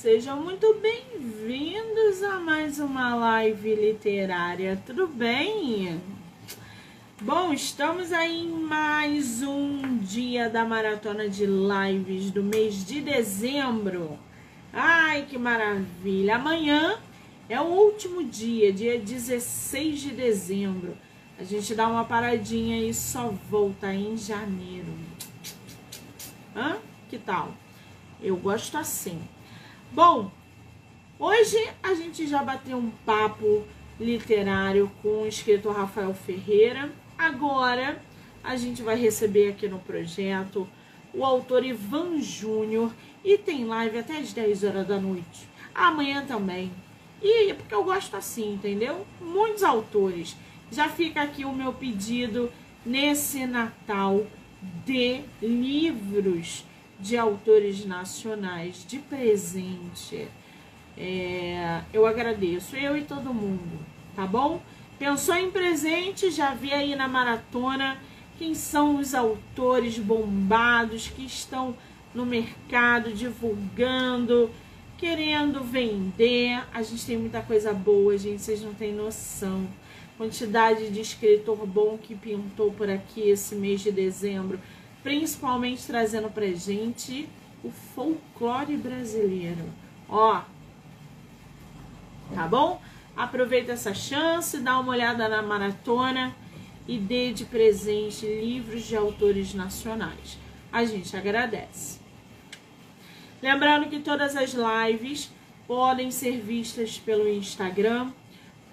Sejam muito bem-vindos a mais uma live literária, tudo bem? Bom, estamos aí em mais um dia da maratona de lives do mês de dezembro. Ai, que maravilha! Amanhã é o último dia, dia 16 de dezembro. A gente dá uma paradinha e só volta em janeiro. Hã? Que tal? Eu gosto assim. Bom, hoje a gente já bateu um papo literário com o escritor Rafael Ferreira. Agora a gente vai receber aqui no projeto o autor Ivan Júnior e tem live até as 10 horas da noite. Amanhã também. E porque eu gosto assim, entendeu? Muitos autores. Já fica aqui o meu pedido nesse Natal de livros de autores nacionais de presente. É, eu agradeço, eu e todo mundo, tá bom? Pensou em presente, já vi aí na maratona quem são os autores bombados que estão no mercado divulgando, querendo vender. A gente tem muita coisa boa, gente, vocês não têm noção. Quantidade de escritor bom que pintou por aqui esse mês de dezembro principalmente trazendo pra gente o folclore brasileiro. Ó, tá bom? Aproveita essa chance, dá uma olhada na maratona e dê de presente livros de autores nacionais. A gente agradece. Lembrando que todas as lives podem ser vistas pelo Instagram,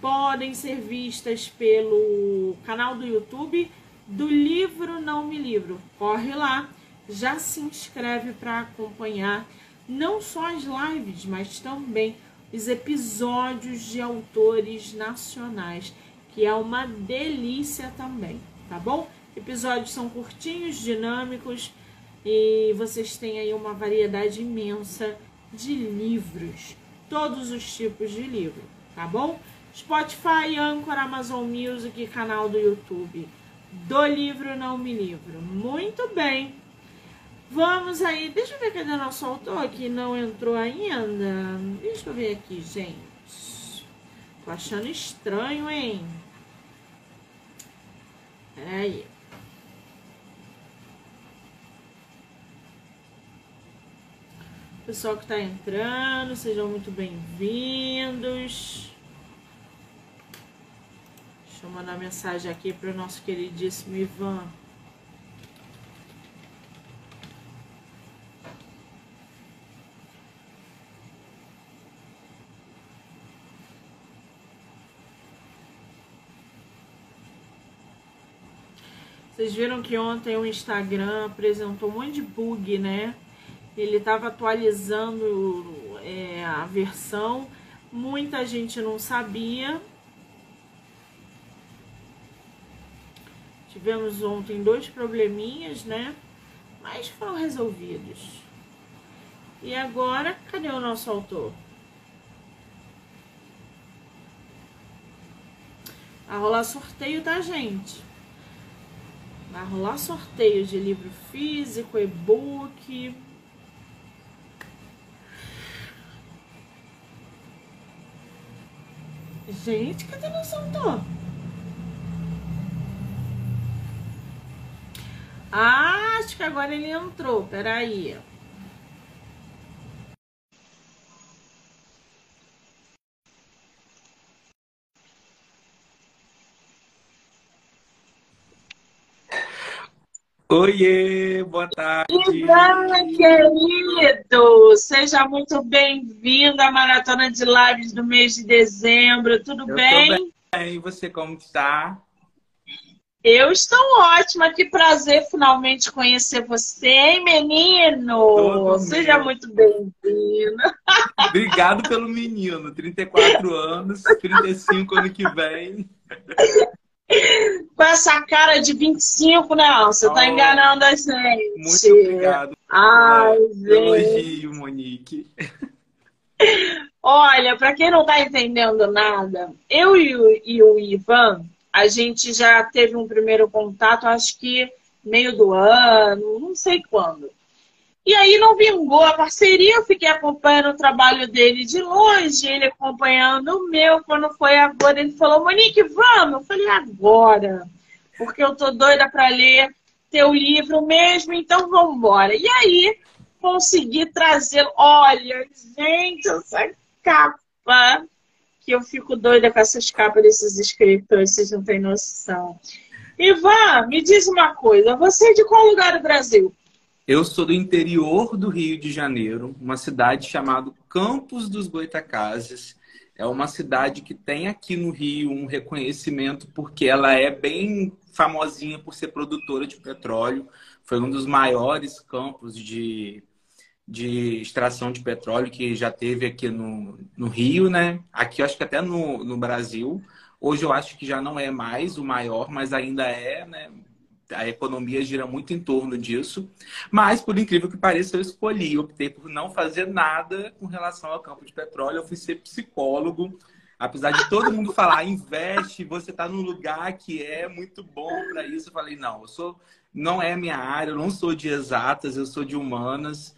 podem ser vistas pelo canal do YouTube do livro Não Me Livro. Corre lá, já se inscreve para acompanhar não só as lives, mas também os episódios de autores nacionais, que é uma delícia também, tá bom? Episódios são curtinhos, dinâmicos e vocês têm aí uma variedade imensa de livros, todos os tipos de livro, tá bom? Spotify, Anchor, Amazon Music, canal do YouTube do livro Não Me Livro. Muito bem. Vamos aí. Deixa eu ver cadê nosso autor que não entrou ainda. Deixa eu ver aqui, gente. Tô achando estranho, hein? Peraí. Pessoal que está entrando, sejam muito bem-vindos. Eu mandar mensagem aqui para o nosso queridíssimo Ivan. Vocês viram que ontem o Instagram apresentou um monte de bug, né? Ele estava atualizando é, a versão, muita gente não sabia, Tivemos ontem dois probleminhas, né? Mas foram resolvidos. E agora, cadê o nosso autor? Vai rolar sorteio, tá, gente? Vai rolar sorteio de livro físico, e-book. Gente, cadê nosso autor? Ah, acho que agora ele entrou. Peraí. Oiê, boa tarde. Ivan, querido, seja muito bem-vindo à Maratona de Lives do mês de dezembro. Tudo Eu bem? bem? E você, como está? Eu estou ótima, que prazer finalmente conhecer você, hein, menino? Todo Seja muito bem-vindo. Obrigado pelo menino. 34 anos, 35 ano que vem. Com essa cara de 25, não, você tá Oh, enganando a gente. Muito obrigado Ai, gente. elogio, Monique. Olha, para quem não tá entendendo nada, eu e o, e o Ivan, a gente já teve um primeiro contato, acho que meio do ano, não sei quando. E aí não vingou a parceria, eu fiquei acompanhando o trabalho dele de longe, ele acompanhando o meu. Quando foi agora, ele falou, Monique, vamos? Eu falei, agora, porque eu tô doida para ler teu livro mesmo, então vamos embora. E aí, consegui trazer, olha, gente, essa capa, que eu fico doida com essas capas desses escritores, vocês não têm noção. Ivan, me diz uma coisa, você é de qual lugar do Brasil? Eu sou do interior do Rio de Janeiro, uma cidade chamada Campos dos Goitacazes. É uma cidade que tem aqui no Rio um reconhecimento porque ela é bem famosinha por ser produtora de petróleo. Foi um dos maiores campos de, de extração de petróleo que já teve aqui no, no Rio, né? Aqui, acho que até no, no Brasil. Hoje eu acho que já não é mais o maior, mas ainda é, né? a economia gira muito em torno disso. Mas, por incrível que pareça, eu escolhi, optei por não fazer nada com relação ao campo de petróleo. Eu fui ser psicólogo. Apesar de todo mundo falar, investe, você está num lugar que é muito bom para isso. Eu falei, não, eu sou, não é minha área, eu não sou de exatas, eu sou de humanas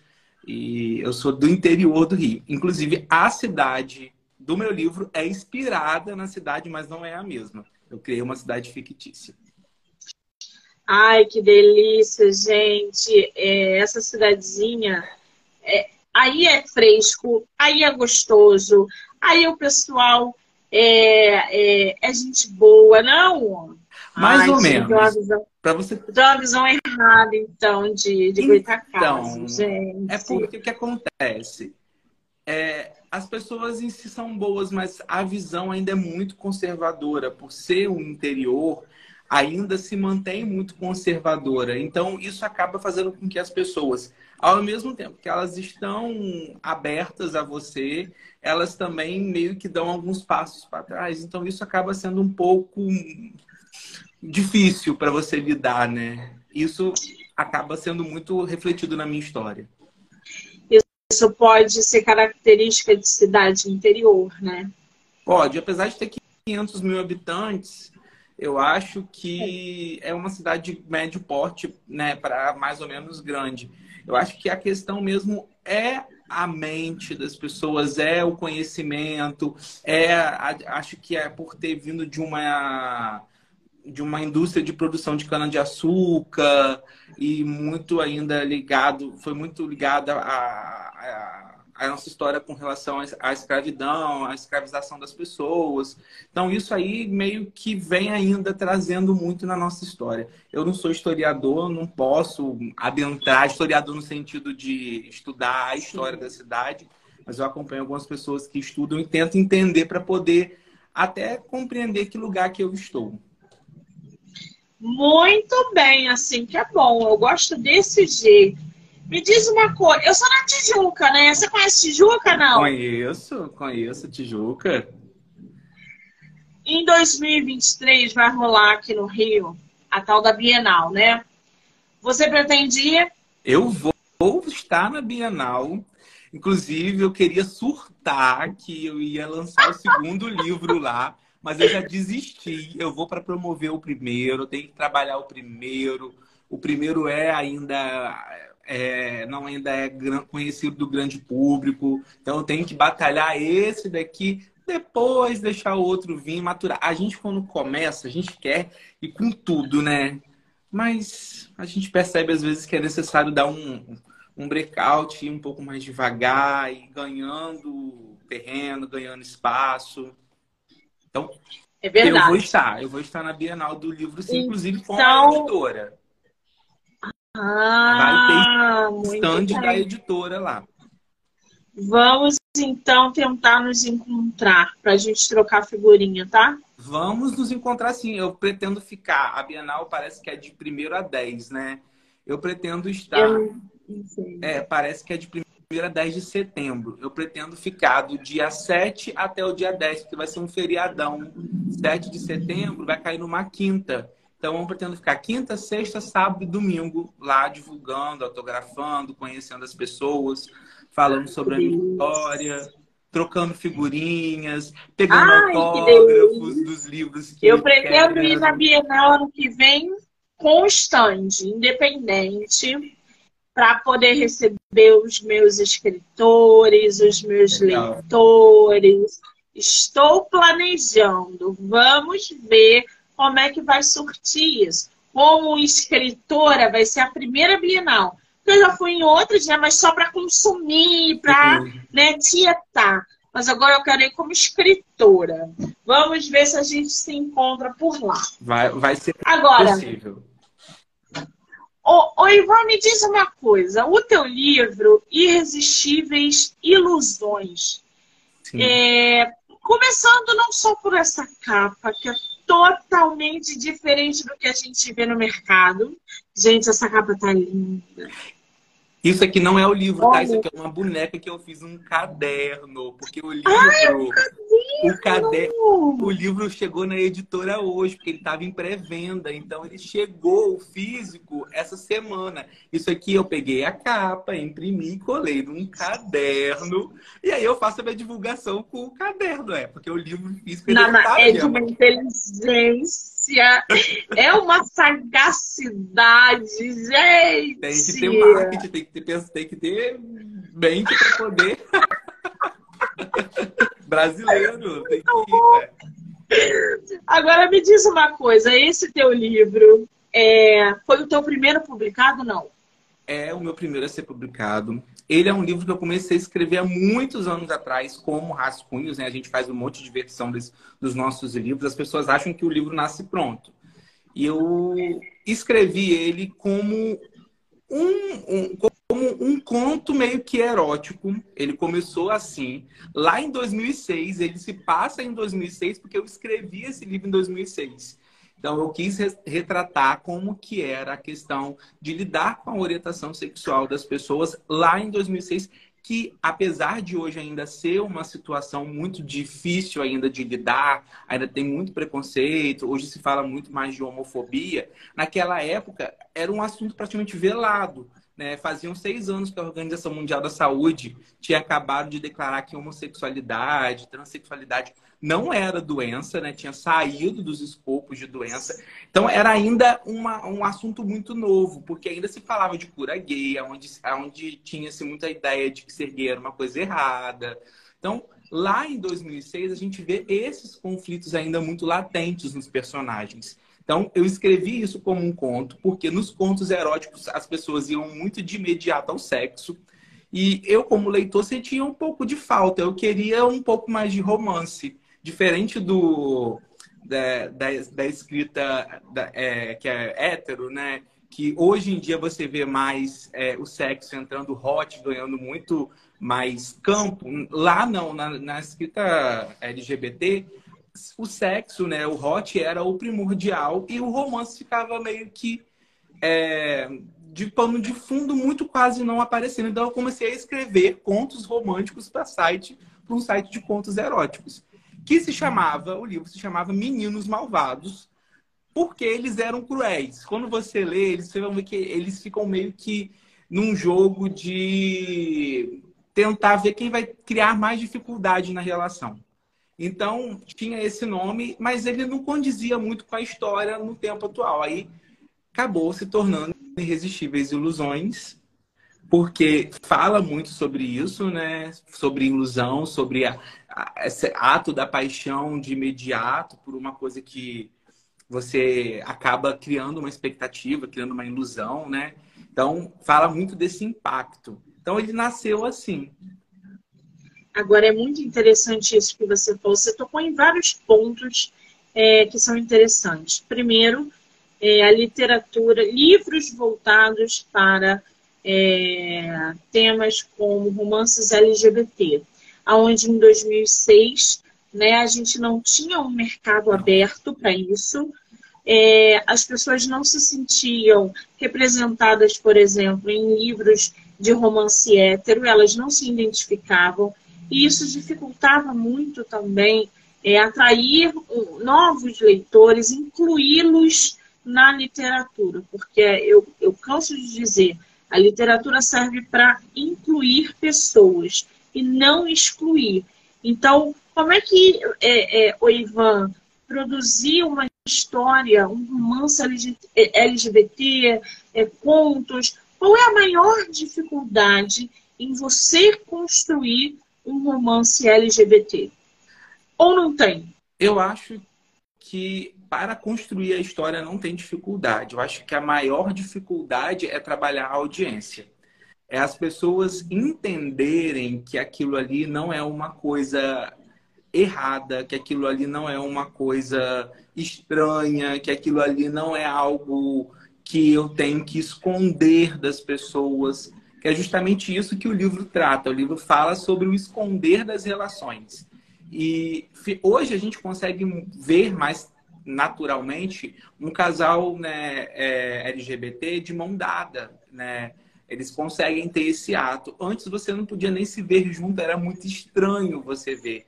e eu sou do interior do Rio. Inclusive, a cidade do meu livro é inspirada na cidade, mas não é a mesma. Eu criei uma cidade fictícia. Ai, que delícia, gente. É, essa cidadezinha, é, aí é fresco, aí é gostoso, aí o pessoal é, é, é gente boa, não? Mais Ai, ou menos. Para você uma visão errada, então, de, de então, gente. É porque o que acontece? É, as pessoas em si são boas, mas a visão ainda é muito conservadora. Por ser um interior, ainda se mantém muito conservadora. Então, isso acaba fazendo com que as pessoas, ao mesmo tempo que elas estão abertas a você, elas também meio que dão alguns passos para trás. Então, isso acaba sendo um pouco difícil para você lidar, né? Isso acaba sendo muito refletido na minha história. Isso pode ser característica de cidade interior, né? Pode, apesar de ter 500 mil habitantes, eu acho que é uma cidade de médio porte, né, para mais ou menos grande. Eu acho que a questão mesmo é a mente das pessoas, é o conhecimento, é acho que é por ter vindo de uma de uma indústria de produção de cana de açúcar e muito ainda ligado, foi muito ligada a, a a nossa história com relação à escravidão, à escravização das pessoas. Então, isso aí meio que vem ainda trazendo muito na nossa história. Eu não sou historiador, não posso adentrar historiador no sentido de estudar a história da cidade, mas eu acompanho algumas pessoas que estudam e tento entender para poder até compreender que lugar que eu estou. Muito bem, assim que é bom. Eu gosto desse jeito me diz uma coisa, eu sou na Tijuca, né? Você conhece Tijuca, não? Conheço, conheço Tijuca. Em 2023 vai rolar aqui no Rio a tal da Bienal, né? Você pretendia? Eu vou estar na Bienal. Inclusive, eu queria surtar que eu ia lançar o segundo livro lá, mas eu já desisti. Eu vou para promover o primeiro, tenho que trabalhar o primeiro. O primeiro é ainda é, não ainda é conhecido do grande público. Então eu tenho que batalhar esse daqui, depois deixar o outro vir maturar. A gente, quando começa, a gente quer ir com tudo, né? Mas a gente percebe às vezes que é necessário dar um, um breakout, um pouco mais devagar, e ganhando terreno, ganhando espaço. Então, é eu vou estar, eu vou estar na Bienal do livro, sim, inclusive com então... a editora. Ah, Vai ter stand da editora lá. Vamos então tentar nos encontrar para a gente trocar figurinha, tá? Vamos nos encontrar sim. Eu pretendo ficar. A Bienal parece que é de 1 a 10, né? Eu pretendo estar. Eu é, parece que é de 1 a 10 de setembro. Eu pretendo ficar do dia 7 até o dia 10, porque vai ser um feriadão. 7 de setembro vai cair numa quinta. Então, eu pretendo ficar quinta, sexta, sábado e domingo lá divulgando, autografando, conhecendo as pessoas, falando sobre a minha história, trocando figurinhas, pegando Ai, autógrafos dos livros que eu, eu pretendo quero. ir na Bienal ano que vem com stand, independente, para poder receber os meus escritores, os meus Legal. leitores. Estou planejando. Vamos ver como é que vai surtir isso. Como escritora, vai ser a primeira Bienal. Eu já fui em outras, né? Mas só para consumir, para uhum. né, tietar. Mas agora eu quero ir como escritora. Vamos ver se a gente se encontra por lá. Vai, vai ser agora, possível. Ô, ô, Ivan, me diz uma coisa. O teu livro, Irresistíveis Ilusões, é, começando não só por essa capa, que é totalmente diferente do que a gente vê no mercado. Gente, essa capa tá linda. Isso aqui não é o livro, Olha. tá? Isso aqui é uma boneca que eu fiz um caderno. Porque o livro. Ai, o caderno. O livro chegou na editora hoje, porque ele estava em pré-venda. Então ele chegou, o físico, essa semana. Isso aqui eu peguei a capa, imprimi e colei num caderno. E aí eu faço a minha divulgação com o caderno, é, porque o livro físico ele não, não, tá é de uma inteligência é uma sagacidade, gente. Tem que ter marketing, tem que ter, tem que ter mente para poder. Brasileiro, tem que ir, Agora me diz uma coisa, esse teu livro é... foi o teu primeiro publicado, não? É o meu primeiro a ser publicado. Ele é um livro que eu comecei a escrever há muitos anos atrás, como rascunhos, né? A gente faz um monte de versão dos, nossos livros. As pessoas acham que o livro nasce pronto. E eu escrevi ele como um, um, como um conto meio que erótico. Ele começou assim. Lá em 2006, ele se passa em 2006 porque eu escrevi esse livro em 2006. Então, eu quis retratar como que era a questão de lidar com a orientação sexual das pessoas lá em 2006, que apesar de hoje ainda ser uma situação muito difícil ainda de lidar, ainda tem muito preconceito, hoje se fala muito mais de homofobia, naquela época era um assunto praticamente velado. Né? Faziam seis anos que a Organização Mundial da Saúde tinha acabado de declarar que homossexualidade, transexualidade não era doença, né? Tinha saído dos escopos de doença. Então era ainda uma, um assunto muito novo, porque ainda se falava de cura gay, onde, onde tinha-se muita ideia de que ser gay era uma coisa errada. Então, lá em 2006, a gente vê esses conflitos ainda muito latentes nos personagens. Então, eu escrevi isso como um conto, porque nos contos eróticos as pessoas iam muito de imediato ao sexo. E eu, como leitor, sentia um pouco de falta. Eu queria um pouco mais de romance diferente do da, da, da escrita da, é, que é hétero, né? Que hoje em dia você vê mais é, o sexo entrando hot, ganhando muito mais campo. Lá não, na, na escrita LGBT, o sexo, né, o hot era o primordial e o romance ficava meio que é, de pano de fundo, muito quase não aparecendo. Então eu comecei a escrever contos românticos para site, para um site de contos eróticos que se chamava, o livro se chamava Meninos Malvados, porque eles eram cruéis. Quando você lê, eles, você ver que eles ficam meio que num jogo de tentar ver quem vai criar mais dificuldade na relação. Então, tinha esse nome, mas ele não condizia muito com a história no tempo atual. Aí acabou se tornando Irresistíveis Ilusões, porque fala muito sobre isso, né? Sobre ilusão, sobre a, esse ato da paixão de imediato por uma coisa que você acaba criando uma expectativa, criando uma ilusão, né? Então, fala muito desse impacto. Então, ele nasceu assim. Agora, é muito interessante isso que você falou. Você tocou em vários pontos é, que são interessantes. Primeiro, é, a literatura, livros voltados para é, temas como romances LGBT onde em 2006 né, a gente não tinha um mercado aberto para isso. É, as pessoas não se sentiam representadas, por exemplo, em livros de romance hétero, elas não se identificavam, e isso dificultava muito também é, atrair novos leitores, incluí-los na literatura, porque eu, eu canso de dizer, a literatura serve para incluir pessoas e não excluir. Então, como é que é, é, o Ivan produzir uma história, um romance LGBT, é, contos, Qual é a maior dificuldade em você construir um romance LGBT? Ou não tem? Eu acho que para construir a história não tem dificuldade. Eu acho que a maior dificuldade é trabalhar a audiência. É as pessoas entenderem que aquilo ali não é uma coisa errada, que aquilo ali não é uma coisa estranha, que aquilo ali não é algo que eu tenho que esconder das pessoas, que é justamente isso que o livro trata. O livro fala sobre o esconder das relações. E hoje a gente consegue ver mais naturalmente um casal né, é, LGBT de mão dada, né? Eles conseguem ter esse ato. Antes você não podia nem se ver junto, era muito estranho você ver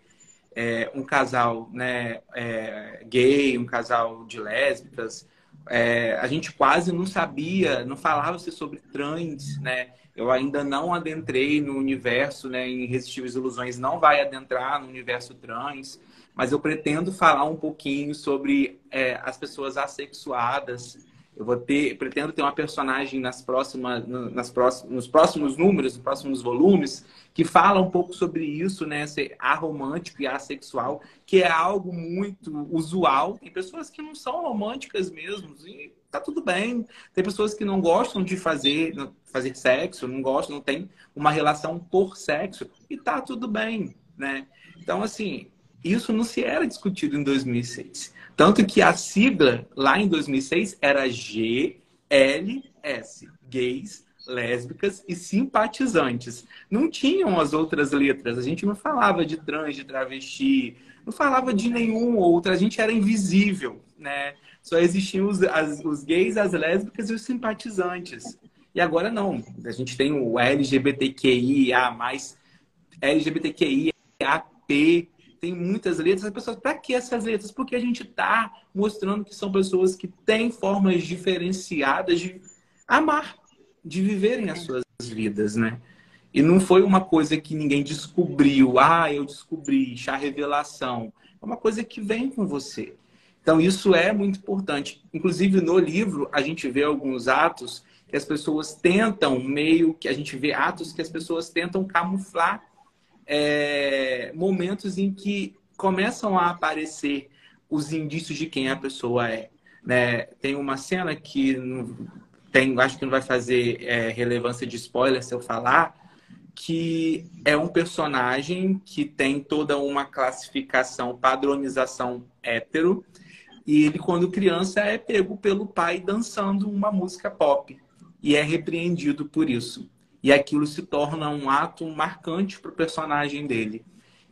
é, um casal né, é, gay, um casal de lésbicas. É, a gente quase não sabia, não falava-se sobre trans, né? Eu ainda não adentrei no universo, né? Em Irresistíveis Ilusões não vai adentrar no universo trans, mas eu pretendo falar um pouquinho sobre é, as pessoas assexuadas, eu vou ter, pretendo ter uma personagem nas próximas, nas próximos, nos próximos números, nos próximos volumes, que fala um pouco sobre isso, né? Ser aromântico e assexual, que é algo muito usual. Tem pessoas que não são românticas mesmo, e tá tudo bem. Tem pessoas que não gostam de fazer, fazer sexo, não gostam, não tem uma relação por sexo, e tá tudo bem, né? Então, assim, isso não se era discutido em 2006. Tanto que a sigla lá em 2006 era GLS, gays, lésbicas e simpatizantes. Não tinham as outras letras. A gente não falava de trans, de travesti, não falava de nenhum outro. A gente era invisível, né? Só existiam os, as, os gays, as lésbicas e os simpatizantes. E agora não. A gente tem o LGBTQIA+, LGBTQIAP, tem muitas letras, as pessoas, para que essas letras? Porque a gente está mostrando que são pessoas que têm formas diferenciadas de amar, de viverem as suas vidas, né? E não foi uma coisa que ninguém descobriu, ah, eu descobri, chá revelação. É uma coisa que vem com você. Então, isso é muito importante. Inclusive, no livro, a gente vê alguns atos que as pessoas tentam, meio que a gente vê atos que as pessoas tentam camuflar é, momentos em que começam a aparecer os indícios de quem a pessoa é. Né? Tem uma cena que não, tem, acho que não vai fazer é, relevância de spoiler se eu falar, que é um personagem que tem toda uma classificação, padronização hétero, e ele, quando criança, é pego pelo pai dançando uma música pop e é repreendido por isso e aquilo se torna um ato marcante para o personagem dele.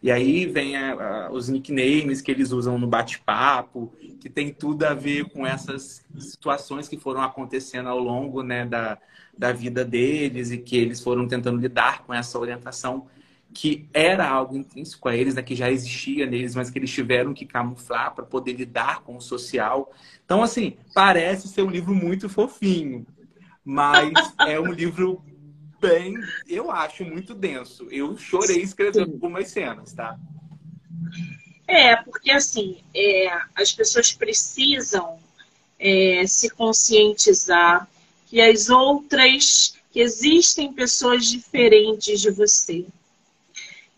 E aí vem a, a, os nicknames que eles usam no bate-papo, que tem tudo a ver com essas situações que foram acontecendo ao longo né, da, da vida deles e que eles foram tentando lidar com essa orientação que era algo intrínseco a eles, né, que já existia neles, mas que eles tiveram que camuflar para poder lidar com o social. Então, assim, parece ser um livro muito fofinho, mas é um livro bem, eu acho muito denso. Eu chorei escrevendo algumas cenas, tá? É, porque assim, é, as pessoas precisam é, se conscientizar que as outras, que existem pessoas diferentes de você,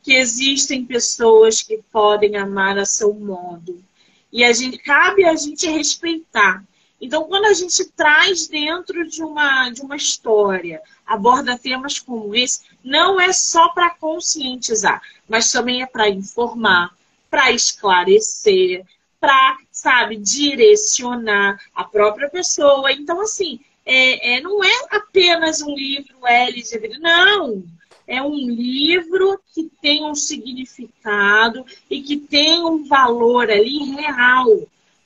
que existem pessoas que podem amar a seu modo. E a gente cabe a gente respeitar. Então, quando a gente traz dentro de uma, de uma história, aborda temas como esse, não é só para conscientizar, mas também é para informar, para esclarecer, para, sabe, direcionar a própria pessoa. Então, assim, é, é, não é apenas um livro LGBT, não. É um livro que tem um significado e que tem um valor ali real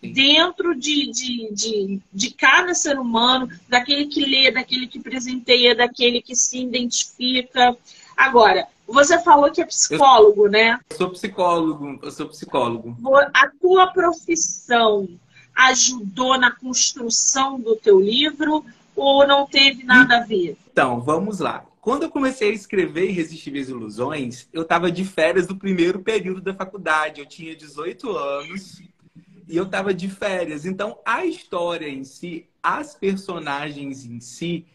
dentro de, de, de, de cada ser humano, daquele que lê, daquele que presenteia, daquele que se identifica. Agora, você falou que é psicólogo, eu, né? Eu sou psicólogo, eu sou psicólogo. A tua profissão ajudou na construção do teu livro ou não teve nada a ver? Então, vamos lá. Quando eu comecei a escrever Irresistíveis Ilusões, eu estava de férias do primeiro período da faculdade. Eu tinha 18 anos e eu estava de férias. Então, a história em si, as personagens em si,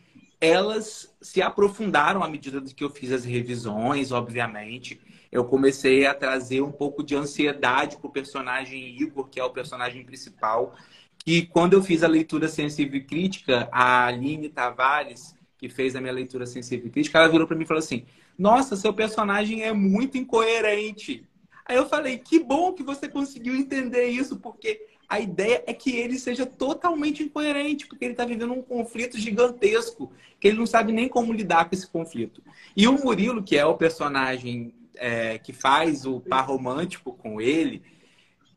elas se aprofundaram à medida que eu fiz as revisões, obviamente. Eu comecei a trazer um pouco de ansiedade para o personagem Igor, que é o personagem principal. Que quando eu fiz a leitura sensível e crítica, a Aline Tavares, que fez a minha leitura sensível e crítica, ela virou para mim e falou assim: Nossa, seu personagem é muito incoerente. Aí eu falei: Que bom que você conseguiu entender isso, porque a ideia é que ele seja totalmente incoerente, porque ele está vivendo um conflito gigantesco, que ele não sabe nem como lidar com esse conflito. E o Murilo, que é o personagem é, que faz o par romântico com ele,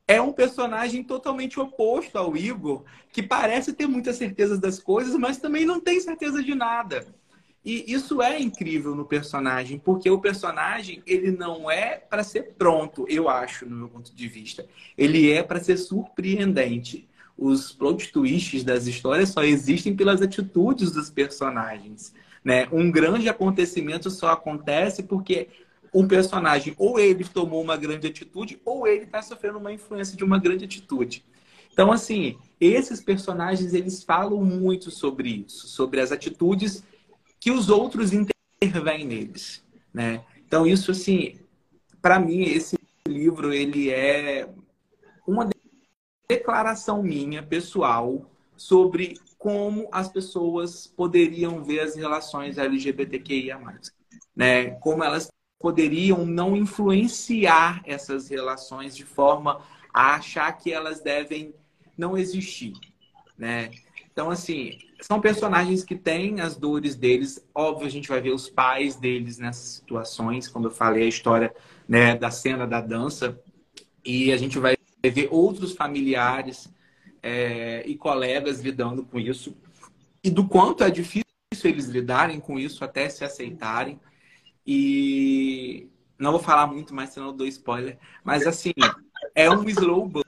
é um personagem totalmente oposto ao Igor, que parece ter muitas certezas das coisas, mas também não tem certeza de nada. E isso é incrível no personagem, porque o personagem ele não é para ser pronto, eu acho, no meu ponto de vista. Ele é para ser surpreendente. Os plot twists das histórias só existem pelas atitudes dos personagens. Né? Um grande acontecimento só acontece porque um personagem ou ele tomou uma grande atitude ou ele está sofrendo uma influência de uma grande atitude. Então, assim, esses personagens eles falam muito sobre isso, sobre as atitudes que os outros intervêm neles, né? Então isso assim, para mim esse livro ele é uma declaração minha pessoal sobre como as pessoas poderiam ver as relações LGBTQIA+, né? Como elas poderiam não influenciar essas relações de forma a achar que elas devem não existir, né? Então, assim, são personagens que têm as dores deles. Óbvio, a gente vai ver os pais deles nessas situações, como eu falei, a história né, da cena da dança. E a gente vai ver outros familiares é, e colegas lidando com isso. E do quanto é difícil eles lidarem com isso até se aceitarem. E não vou falar muito mais, senão eu dou spoiler. Mas, assim, é um slow burn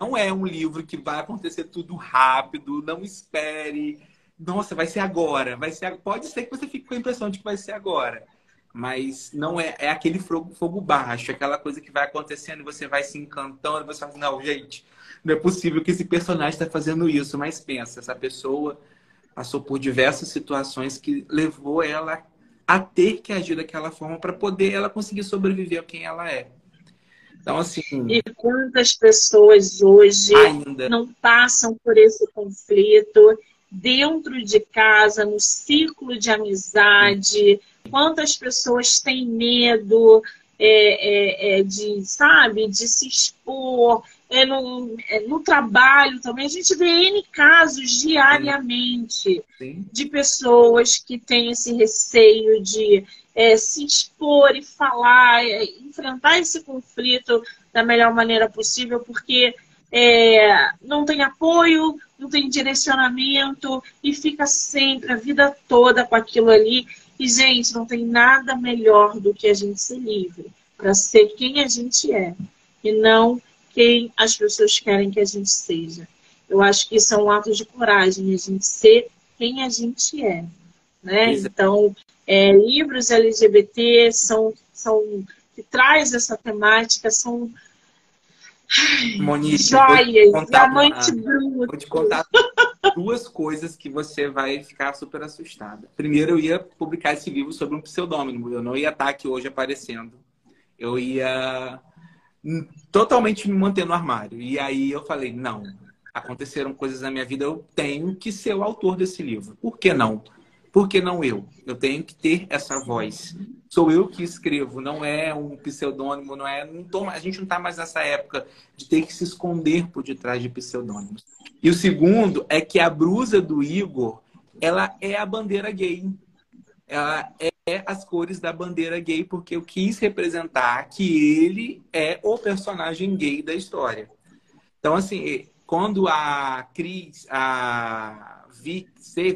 não é um livro que vai acontecer tudo rápido, não espere. Nossa, vai ser agora. Vai ser, pode ser que você fique com a impressão de que vai ser agora. Mas não é, é aquele fogo, fogo baixo, aquela coisa que vai acontecendo e você vai se encantando, você fala, assim, não, gente, não é possível que esse personagem está fazendo isso. Mas pensa, essa pessoa passou por diversas situações que levou ela a ter que agir daquela forma para poder ela conseguir sobreviver a quem ela é. Então, assim. E quantas pessoas hoje ainda... não passam por esse conflito dentro de casa, no círculo de amizade? Quantas pessoas têm medo é, é, é, de, sabe, de se expor? É no, é, no, trabalho também, a gente vê N casos diariamente Sim. de pessoas que têm esse receio de é, se expor e falar, enfrentar esse conflito da melhor maneira possível, porque é, não tem apoio, não tem direcionamento e fica sempre a vida toda com aquilo ali. E, gente, não tem nada melhor do que a gente ser livre para ser quem a gente é e não quem as pessoas querem que a gente seja. Eu acho que isso é um ato de coragem, a gente ser quem a gente é. Né? Então, é, livros LGBT são, são que traz essa temática são Monique, joias, diamante bruto. Vou te contar duas coisas que você vai ficar super assustada. Primeiro, eu ia publicar esse livro sobre um pseudônimo. Eu não ia estar aqui hoje aparecendo. Eu ia totalmente me manter no armário. E aí eu falei, não, aconteceram coisas na minha vida, eu tenho que ser o autor desse livro. Por que não? Por que não eu? Eu tenho que ter essa voz. Sou eu que escrevo, não é um pseudônimo, não é. Não tô, a gente não está mais nessa época de ter que se esconder por detrás de pseudônimos. E o segundo é que a brusa do Igor, ela é a bandeira gay. Ela é as cores da bandeira gay, porque eu quis representar que ele é o personagem gay da história. Então, assim, quando a Cris, a Vi,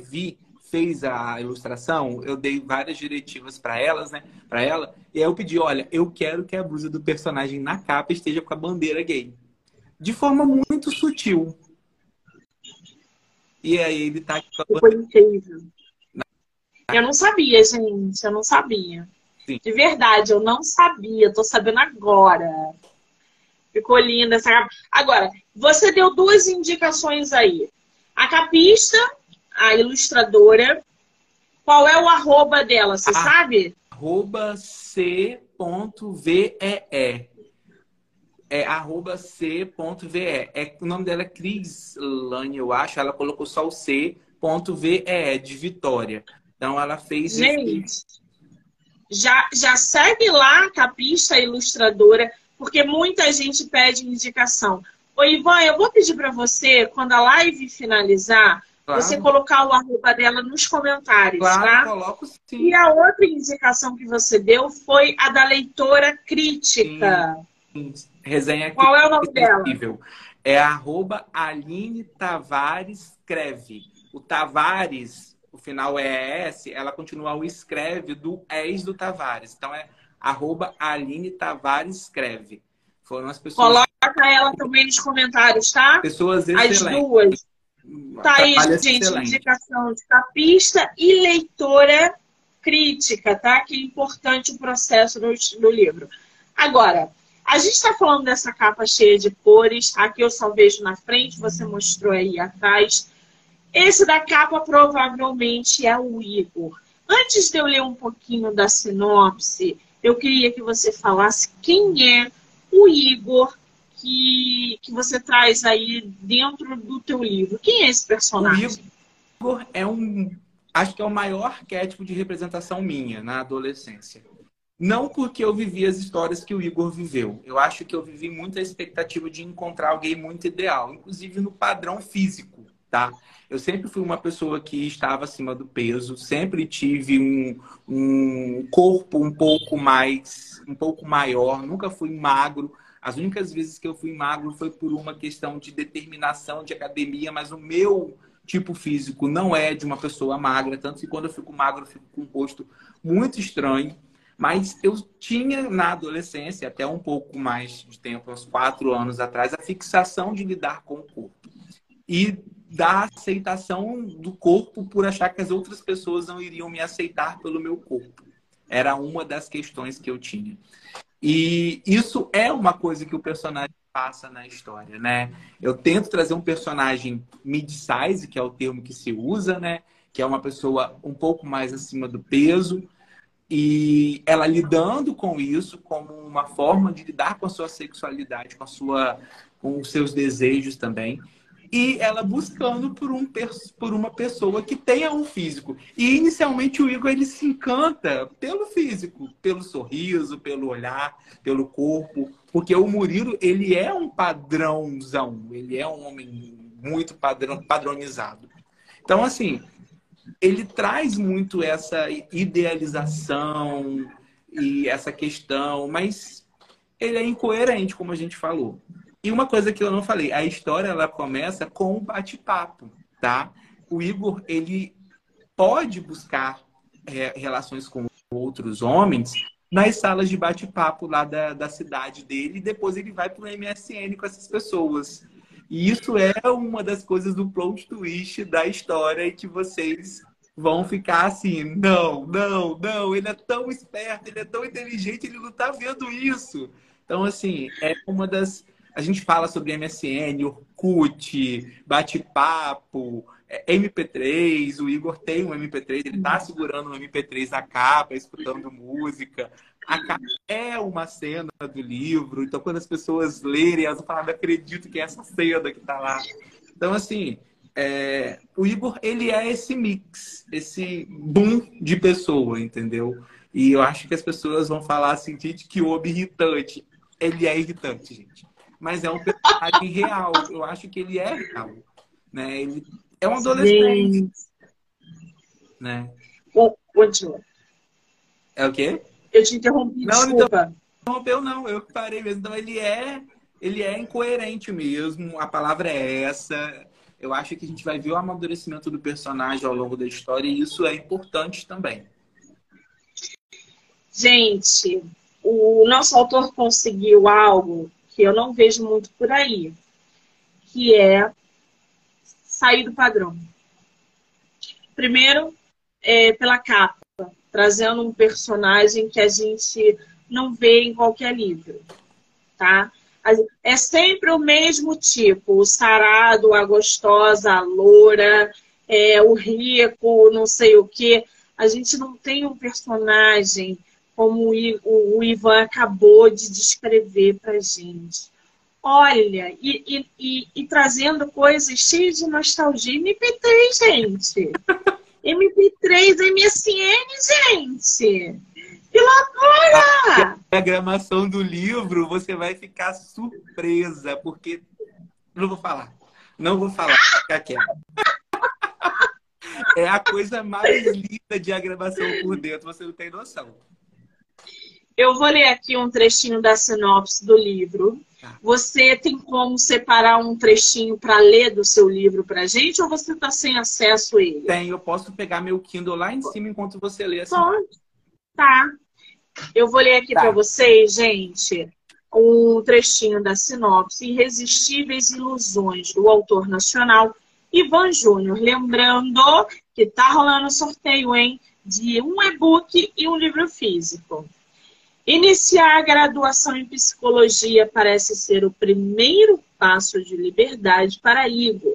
Vi fez a ilustração, eu dei várias diretivas para elas, né? Para ela, e aí eu pedi, olha, eu quero que a blusa do personagem na capa esteja com a bandeira gay. De forma muito sutil. E aí ele tá com a Foi incrível. Eu não sabia, gente, eu não sabia. Sim. De verdade, eu não sabia, tô sabendo agora. Ficou linda essa capa. Agora, você deu duas indicações aí. A capista a ilustradora Qual é o arroba dela, você ah, sabe? Arroba c.vee. É arroba c.ve. É, o nome dela é Crislane, eu acho. Ela colocou só o c.ve de Vitória. Então ela fez. Gente, esse... já, já segue lá, capista ilustradora, porque muita gente pede indicação. Ô, Ivan, eu vou pedir para você, quando a live finalizar, Claro. Você colocar o arroba dela nos comentários, claro, tá? coloco sim. E a outra indicação que você deu foi a da leitora crítica. Sim. Resenha Qual é o nome dela? É arroba Aline Tavares escreve. O Tavares, o final é ES, ela continua o escreve do ex do Tavares. Então é arroba Aline Tavares escreve. Foram as pessoas. Coloca ela também nos comentários, tá? Pessoas excelentes. As duas. Tá aí, gente, excelente. indicação de capista e leitora crítica, tá? Que é importante o processo do, do livro. Agora, a gente está falando dessa capa cheia de cores. Aqui eu só vejo na frente, você mostrou aí atrás. Esse da capa provavelmente é o Igor. Antes de eu ler um pouquinho da sinopse, eu queria que você falasse quem é o Igor que, que você traz aí dentro do teu livro? Quem é esse personagem? O Igor é um, acho que é o maior arquétipo de representação minha na adolescência. Não porque eu vivi as histórias que o Igor viveu. Eu acho que eu vivi muita expectativa de encontrar alguém muito ideal, inclusive no padrão físico, tá? Eu sempre fui uma pessoa que estava acima do peso, sempre tive um, um corpo um pouco mais, um pouco maior, nunca fui magro. As únicas vezes que eu fui magro foi por uma questão de determinação de academia, mas o meu tipo físico não é de uma pessoa magra, tanto que quando eu fico magro, eu fico com um rosto muito estranho. Mas eu tinha na adolescência, até um pouco mais de tempo, uns quatro anos atrás, a fixação de lidar com o corpo. E da aceitação do corpo por achar que as outras pessoas não iriam me aceitar pelo meu corpo. Era uma das questões que eu tinha. E isso é uma coisa que o personagem passa na história, né? Eu tento trazer um personagem mid-size, que é o termo que se usa, né? Que é uma pessoa um pouco mais acima do peso, e ela lidando com isso como uma forma de lidar com a sua sexualidade, com a sua com os seus desejos também e ela buscando por, um, por uma pessoa que tenha um físico. E inicialmente o Igor ele se encanta pelo físico, pelo sorriso, pelo olhar, pelo corpo, porque o Murilo ele é um padrãozão, ele é um homem muito padrão, padronizado. Então assim, ele traz muito essa idealização e essa questão, mas ele é incoerente, como a gente falou. E uma coisa que eu não falei, a história ela começa com um bate-papo, tá? O Igor, ele pode buscar é, relações com outros homens nas salas de bate-papo lá da, da cidade dele e depois ele vai para o MSN com essas pessoas. E isso é uma das coisas do plot twist da história e que vocês vão ficar assim, não, não, não, ele é tão esperto, ele é tão inteligente, ele não está vendo isso. Então, assim, é uma das a gente fala sobre MSN, Orkut, bate-papo, é, MP3. O Igor tem um MP3, ele está segurando um MP3 na capa, escutando música. A capa é uma cena do livro, então quando as pessoas lerem, elas vão falar, não acredito que é essa cena que está lá. Então, assim, é, o Igor, ele é esse mix, esse boom de pessoa, entendeu? E eu acho que as pessoas vão falar assim, gente, que homem irritante. Ele é irritante, gente mas é um personagem real. Eu acho que ele é real. Né? Ele é um adolescente. Né? Continua. É o quê? Eu te interrompi, não, desculpa. Não interrompeu, não. Eu parei mesmo. Então, ele é, ele é incoerente mesmo. A palavra é essa. Eu acho que a gente vai ver o amadurecimento do personagem ao longo da história e isso é importante também. Gente, o nosso autor conseguiu algo que eu não vejo muito por aí, que é sair do padrão. Primeiro, é, pela capa, trazendo um personagem que a gente não vê em qualquer livro, tá? É sempre o mesmo tipo, o sarado, a gostosa, a loura, é, o rico, não sei o quê. a gente não tem um personagem como o Ivan acabou de descrever para gente. Olha, e, e, e, e, trazendo coisas cheias de nostalgia. MP3, gente. MP3, MSN, gente. Que loucura! A diagramação do livro, você vai ficar surpresa, porque. Não vou falar. Não vou falar. Fica quieto. É a coisa mais linda de diagramação por dentro, você não tem noção. Eu vou ler aqui um trechinho da sinopse do livro. Tá. Você tem como separar um trechinho para ler do seu livro para gente ou você está sem acesso a ele? Tem, eu posso pegar meu Kindle lá em cima enquanto você lê. Assim. Pode. Tá. Eu vou ler aqui tá. para vocês, gente, um trechinho da sinopse Irresistíveis Ilusões, do autor nacional Ivan Júnior. Lembrando que tá rolando sorteio, hein? De um e-book e um livro físico. Iniciar a graduação em psicologia parece ser o primeiro passo de liberdade para Igor.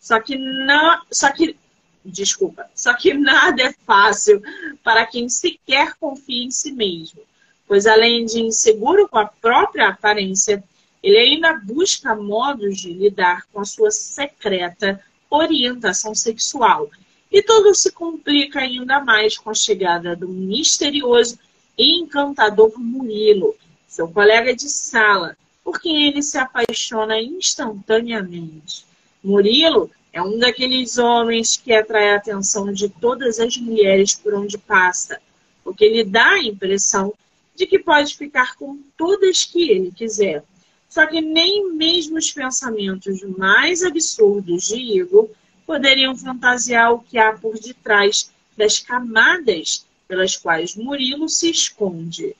Só que não, só que desculpa, só que nada é fácil para quem sequer confia em si mesmo, pois além de inseguro com a própria aparência, ele ainda busca modos de lidar com a sua secreta orientação sexual. E tudo se complica ainda mais com a chegada do misterioso encantador Murilo, seu colega de sala, por quem ele se apaixona instantaneamente. Murilo é um daqueles homens que atrai a atenção de todas as mulheres por onde passa, o que lhe dá a impressão de que pode ficar com todas que ele quiser. Só que nem mesmo os pensamentos mais absurdos de Igor poderiam fantasiar o que há por detrás das camadas pelas quais Murilo se esconde,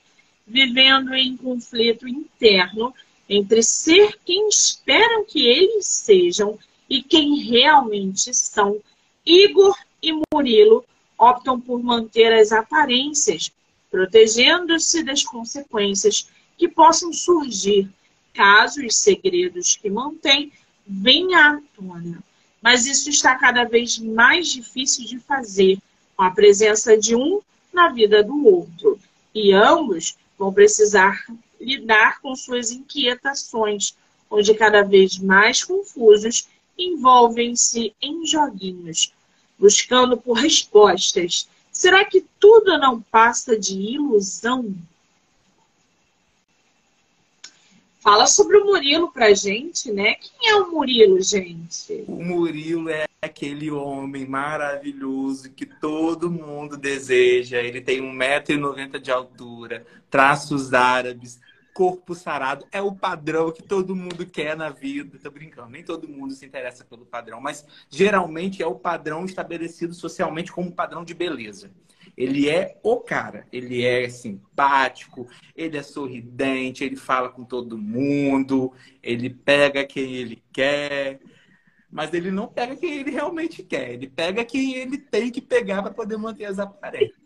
vivendo em conflito interno entre ser quem esperam que eles sejam e quem realmente são. Igor e Murilo optam por manter as aparências, protegendo-se das consequências que possam surgir caso os segredos que mantêm venham à tona. Mas isso está cada vez mais difícil de fazer com a presença de um na vida do outro. E ambos vão precisar lidar com suas inquietações, onde cada vez mais confusos envolvem-se em joguinhos, buscando por respostas. Será que tudo não passa de ilusão? Fala sobre o Murilo pra gente, né? Quem é o Murilo, gente? O Murilo é aquele homem maravilhoso que todo mundo deseja. Ele tem 1,90m de altura, traços árabes, corpo sarado. É o padrão que todo mundo quer na vida. Tô brincando, nem todo mundo se interessa pelo padrão, mas geralmente é o padrão estabelecido socialmente como padrão de beleza. Ele é o cara, ele é simpático, ele é sorridente, ele fala com todo mundo, ele pega quem ele quer, mas ele não pega quem ele realmente quer, ele pega quem ele tem que pegar para poder manter as aparências,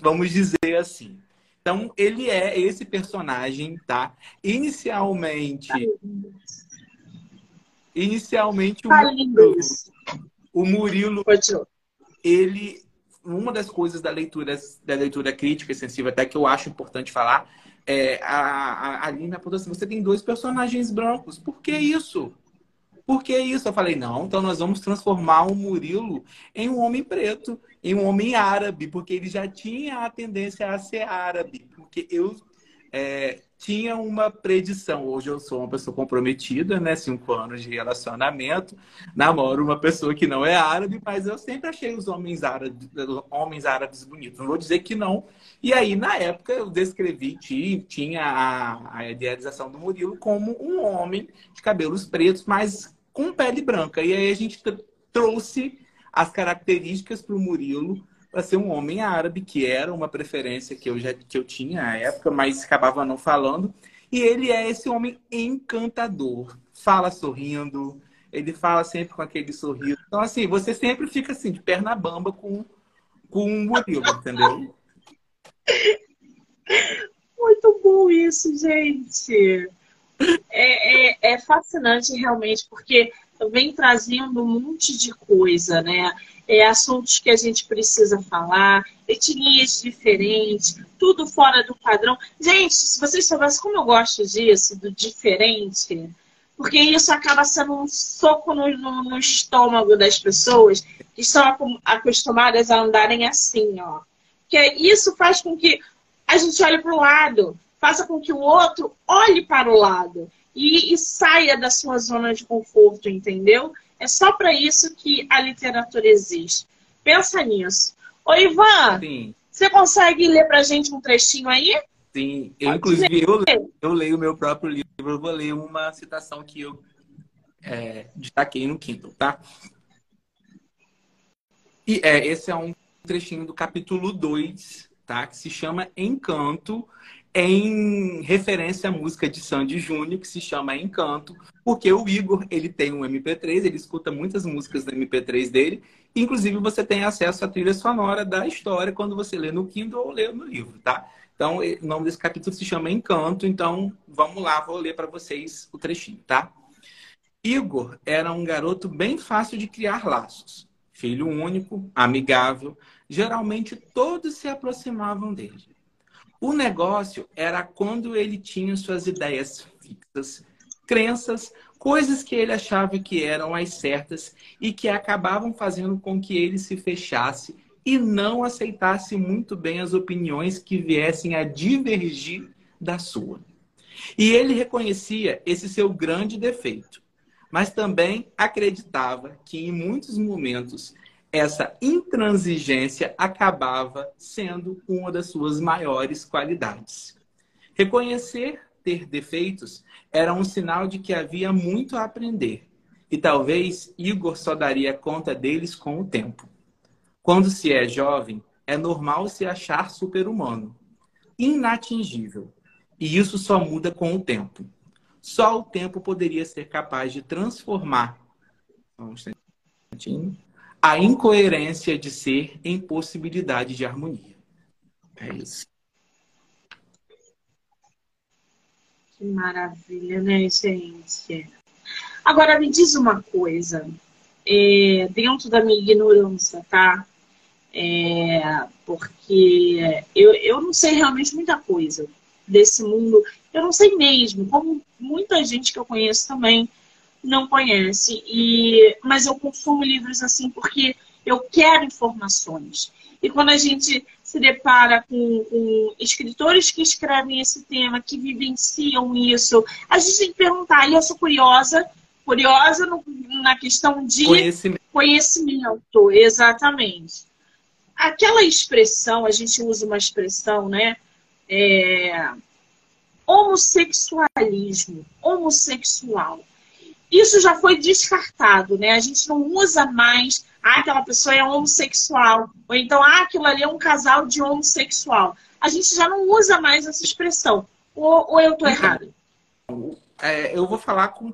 vamos dizer assim. Então, ele é esse personagem, tá? Inicialmente. Inicialmente, o Murilo, o Murilo ele uma das coisas da leitura, da leitura crítica e sensível, até que eu acho importante falar, é, a, a Aline apontou assim, você tem dois personagens brancos, por que isso? Por que isso? Eu falei, não, então nós vamos transformar o Murilo em um homem preto, em um homem árabe, porque ele já tinha a tendência a ser árabe, porque eu é, tinha uma predição. Hoje eu sou uma pessoa comprometida, né? Cinco anos de relacionamento. Namoro uma pessoa que não é árabe, mas eu sempre achei os homens árabes, homens árabes bonitos. Não vou dizer que não. E aí, na época, eu descrevi, tinha a, a idealização do Murilo como um homem de cabelos pretos, mas com pele branca. E aí a gente trouxe as características para o Murilo para ser um homem árabe, que era uma preferência que eu já que eu tinha na época, mas acabava não falando. E ele é esse homem encantador, fala sorrindo, ele fala sempre com aquele sorriso. Então, assim, você sempre fica assim, de perna bamba com, com um Murilo, entendeu? Muito bom isso, gente. É, é, é fascinante realmente, porque vem trazendo um monte de coisa, né? É, assuntos que a gente precisa falar, etnias diferentes, tudo fora do padrão. Gente, se vocês soubessem como eu gosto disso, do diferente, porque isso acaba sendo um soco no, no, no estômago das pessoas que estão acostumadas a andarem assim, ó. Porque isso faz com que a gente olhe para o lado, faça com que o outro olhe para o lado e, e saia da sua zona de conforto, entendeu? É só para isso que a literatura existe. Pensa nisso. Ô, Ivan, Sim. você consegue ler para gente um trechinho aí? Sim, eu, inclusive eu, eu leio o meu próprio livro, eu vou ler uma citação que eu é, destaquei no Kindle, tá? E é, esse é um trechinho do capítulo 2, tá? Que se chama Encanto, em referência à música de Sandy Júnior, que se chama Encanto, porque o Igor, ele tem um MP3, ele escuta muitas músicas do MP3 dele, inclusive você tem acesso à trilha sonora da história quando você lê no Kindle ou lê no livro, tá? Então, o nome desse capítulo se chama Encanto, então vamos lá, vou ler para vocês o trechinho, tá? Igor era um garoto bem fácil de criar laços. Filho único, amigável, geralmente todos se aproximavam dele. O negócio era quando ele tinha suas ideias fixas, crenças, coisas que ele achava que eram as certas e que acabavam fazendo com que ele se fechasse e não aceitasse muito bem as opiniões que viessem a divergir da sua. E ele reconhecia esse seu grande defeito, mas também acreditava que em muitos momentos essa intransigência acabava sendo uma das suas maiores qualidades. Reconhecer ter defeitos era um sinal de que havia muito a aprender, e talvez Igor só daria conta deles com o tempo. Quando se é jovem, é normal se achar super-humano, inatingível, e isso só muda com o tempo. Só o tempo poderia ser capaz de transformar. Um instantinho a incoerência de ser em possibilidade de harmonia. É isso. Que maravilha, né, gente? Agora me diz uma coisa, é, dentro da minha ignorância, tá? É, porque eu, eu não sei realmente muita coisa desse mundo. Eu não sei mesmo, como muita gente que eu conheço também não conhece. E, mas eu consumo livros assim porque eu quero informações. E quando a gente se depara com, com, escritores que escrevem esse tema, que vivenciam isso, a gente tem que perguntar. E eu sou curiosa, curiosa no, na questão de conhecimento. conhecimento. Exatamente. Aquela expressão, a gente usa uma expressão, né? É, homossexualismo, homossexual isso já foi descartado, né? A gente não usa mais, ah, aquela pessoa é homossexual, ou então, ah, aquilo ali é um casal de homossexual. A gente já não usa mais essa expressão. Ou, ou eu estou errado? É, eu vou falar com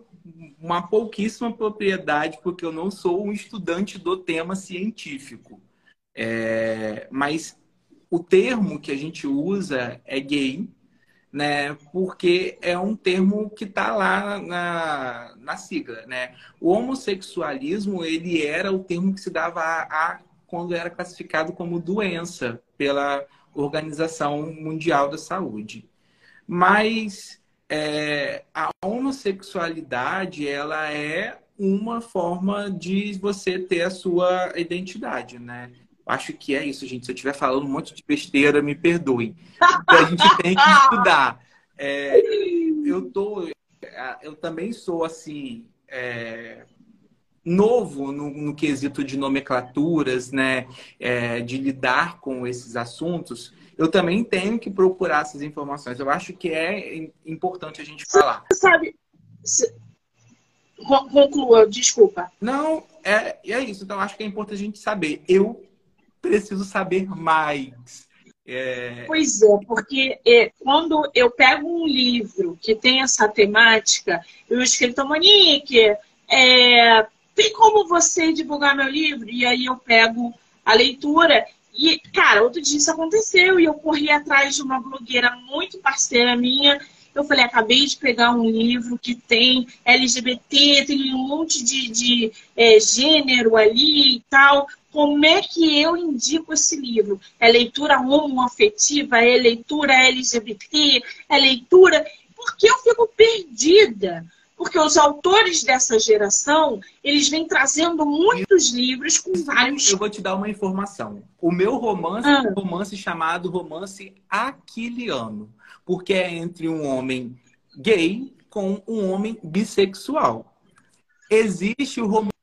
uma pouquíssima propriedade, porque eu não sou um estudante do tema científico. É, mas o termo que a gente usa é gay, né? Porque é um termo que está lá na, na sigla, né? O homossexualismo ele era o termo que se dava a, a quando era classificado como doença pela Organização Mundial da Saúde. Mas é, a homossexualidade ela é uma forma de você ter a sua identidade, né? Acho que é isso, gente. Se eu estiver falando um monte de besteira, me perdoem. a gente tem que estudar. É, eu tô, eu também sou assim é, novo no, no, quesito de nomenclaturas, né, é, de lidar com esses assuntos. Eu também tenho que procurar essas informações. Eu acho que é importante a gente falar. Você sabe? Conclua, desculpa. Não, é, é isso. Então, acho que é importante a gente saber. Eu preciso saber mais. É... Pois é, porque é, quando eu pego um livro que tem essa temática, eu escrito, Monique, é, tem como você divulgar meu livro? E aí eu pego a leitura. E, cara, outro dia isso aconteceu e eu corri atrás de uma blogueira muito parceira minha Eu falei, acabei de pegar um livro que tem LGBT, tem um monte de, de é, gênero ali e tal. Como é que eu indico esse livro? É leitura homoafetiva? É leitura LGBT? É leitura. Porque eu fico perdida. Porque os autores dessa geração, eles vêm trazendo muitos livros com vários. Eu vou te dar uma informação. O meu romance ah. é um romance chamado romance aquiliano. Porque é entre um homem gay com um homem bissexual. Existe o romance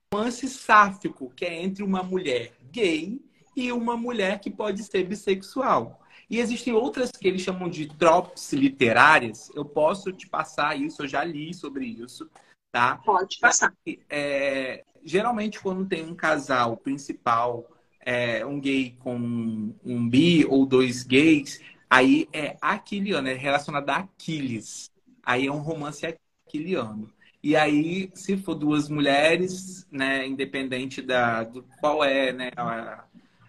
sáfico, que é entre uma mulher gay e uma mulher que pode ser bissexual. E existem outras que eles chamam de tropes literárias. Eu posso te passar isso, eu já li sobre isso, tá? Pode passar. É, geralmente, quando tem um casal principal, é, um gay com um bi ou dois gays, aí é aquiliano, é relacionado a Aquiles. Aí é um romance aquiliano. E aí, se for duas mulheres, né, independente da, do qual é né, a,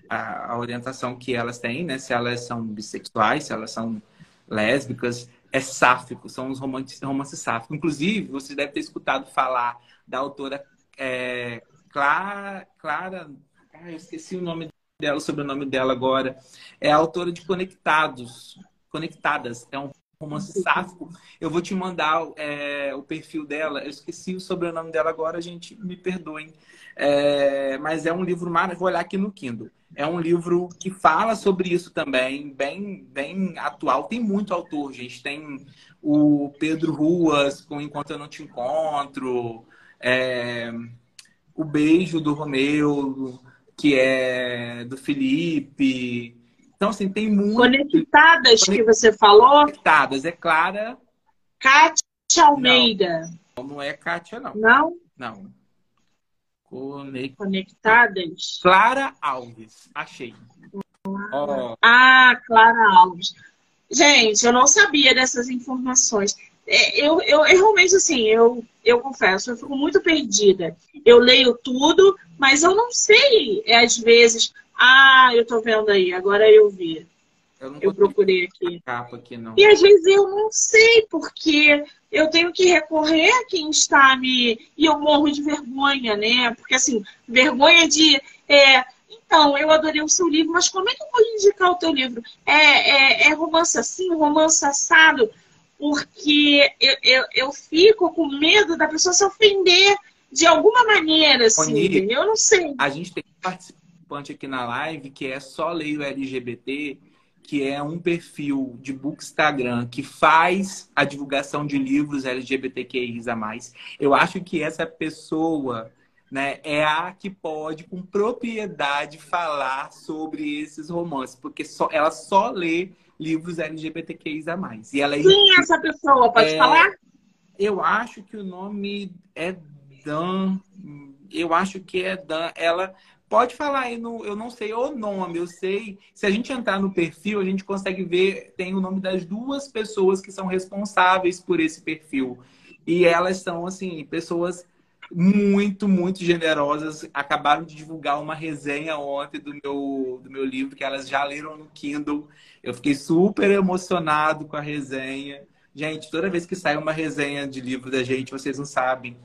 a, a, orientação que elas têm, né? Se elas são bissexuais, se elas são lésbicas, é sáfico, são os romances, romances sáficos. Inclusive, você deve ter escutado falar da autora é, Clara, Clara, ah, eu esqueci o nome dela, o sobrenome dela agora. É a autora de Conectados, Conectadas. É um romance sáfico. Eu vou te mandar é, o perfil dela. Eu esqueci o sobrenome dela agora, gente, me perdoem. É, mas é um livro maravilhoso. Vou olhar aqui no Kindle. É um livro que fala sobre isso também, bem, bem atual. Tem muito autor, gente. Tem o Pedro Ruas com Enquanto Eu Não Te Encontro, é, o Beijo do Romeu, que é do Felipe. Então, assim, tem muito. Conectadas, que você falou? Conectadas, é Clara. Kátia Almeida. Não, não é Kátia, não. Não? Não. Conectadas. Clara Alves, achei. Oh. Ah, Clara Alves. Gente, eu não sabia dessas informações. É, eu, eu, eu, realmente, assim, eu, eu confesso, eu fico muito perdida. Eu leio tudo, mas eu não sei, às vezes. Ah, eu tô vendo aí, agora eu vi. Eu, eu procurei aqui. Capa aqui não. E às vezes eu não sei, porque eu tenho que recorrer a quem está me. E eu morro de vergonha, né? Porque, assim, vergonha de. É... Então, eu adorei o seu livro, mas como é que eu vou indicar o teu livro? É, é, é romance assim, romance assado? Porque eu, eu, eu, fico com medo da pessoa se ofender de alguma maneira, assim. Oni, eu não sei. A gente tem um participante aqui na live que é só leio LGBT que é um perfil de Bookstagram que faz a divulgação de livros LGBTQIs a mais. Eu acho que essa pessoa né, é a que pode, com propriedade, falar sobre esses romances, porque só, ela só lê livros LGBTQIs a mais. E ela é Quem é essa pessoa? Pode é, falar? Eu acho que o nome é Dan. Eu acho que é Dan. Ela Pode falar aí, no, eu não sei o nome, eu sei. Se a gente entrar no perfil, a gente consegue ver, tem o nome das duas pessoas que são responsáveis por esse perfil. E elas são, assim, pessoas muito, muito generosas. Acabaram de divulgar uma resenha ontem do meu, do meu livro, que elas já leram no Kindle. Eu fiquei super emocionado com a resenha. Gente, toda vez que sai uma resenha de livro da gente, vocês não sabem.